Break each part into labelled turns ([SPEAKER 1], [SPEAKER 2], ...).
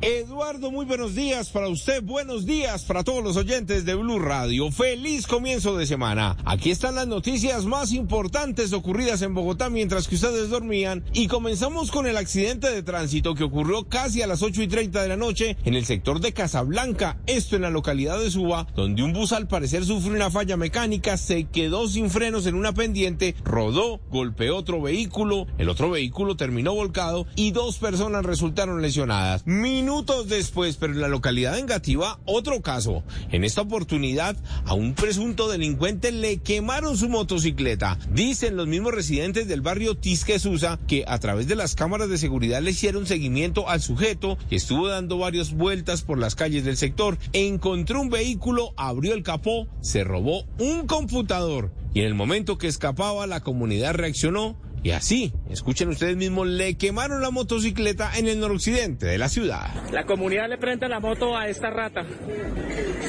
[SPEAKER 1] Eduardo, muy buenos días para usted, buenos días para todos los oyentes de Blue Radio. Feliz comienzo de semana. Aquí están las noticias más importantes ocurridas en Bogotá mientras que ustedes dormían y comenzamos con el accidente de tránsito que ocurrió casi a las 8 y 30 de la noche en el sector de Casablanca, esto en la localidad de Suba, donde un bus al parecer sufrió una falla mecánica, se quedó sin frenos en una pendiente, rodó, golpeó otro vehículo, el otro vehículo terminó volcado y dos personas resultaron lesionadas minutos después, pero en la localidad de Engativá, otro caso. En esta oportunidad, a un presunto delincuente le quemaron su motocicleta. Dicen los mismos residentes del barrio Tisquesusa que a través de las cámaras de seguridad le hicieron seguimiento al sujeto que estuvo dando varias vueltas por las calles del sector. Encontró un vehículo, abrió el capó, se robó un computador y en el momento que escapaba la comunidad reaccionó y así, escuchen ustedes mismos, le quemaron la motocicleta en el noroccidente de la ciudad.
[SPEAKER 2] La comunidad le prende la moto a esta rata.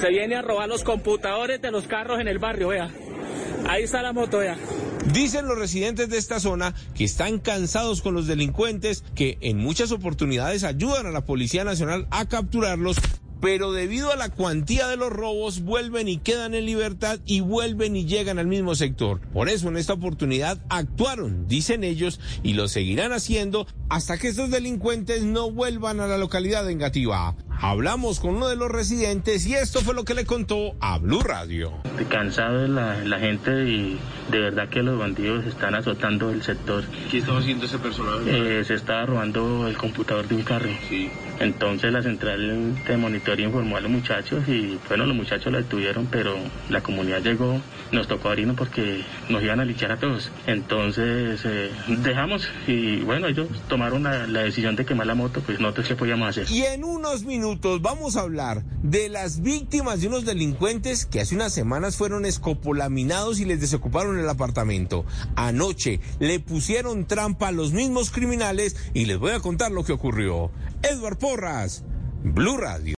[SPEAKER 2] Se viene a robar los computadores de los carros en el barrio, vea. Ahí está la moto, vea.
[SPEAKER 1] Dicen los residentes de esta zona que están cansados con los delincuentes que en muchas oportunidades ayudan a la Policía Nacional a capturarlos pero debido a la cuantía de los robos vuelven y quedan en libertad y vuelven y llegan al mismo sector. Por eso en esta oportunidad actuaron, dicen ellos, y lo seguirán haciendo hasta que estos delincuentes no vuelvan a la localidad de Engativá. Hablamos con uno de los residentes y esto fue lo que le contó a Blue Radio.
[SPEAKER 3] Cansado de la, la gente y de verdad que los bandidos están azotando el sector.
[SPEAKER 4] ¿Qué estaba haciendo ese personal?
[SPEAKER 3] Eh, se estaba robando el computador de un carro.
[SPEAKER 4] Sí.
[SPEAKER 3] Entonces la central de monitoreo informó a los muchachos y bueno, los muchachos la detuvieron, pero la comunidad llegó, nos tocó abrirnos porque nos iban a lichar a todos. Entonces eh, dejamos y bueno, ellos tomaron la, la, decisión de quemar la moto, pues nosotros qué podíamos hacer.
[SPEAKER 1] Y en unos minutos vamos a hablar de las víctimas de unos delincuentes que hace unas semanas fueron escopolaminados y les desocuparon el apartamento. Anoche le pusieron trampa a los mismos criminales y les voy a contar lo que ocurrió. Edward Porras, Blue Radio.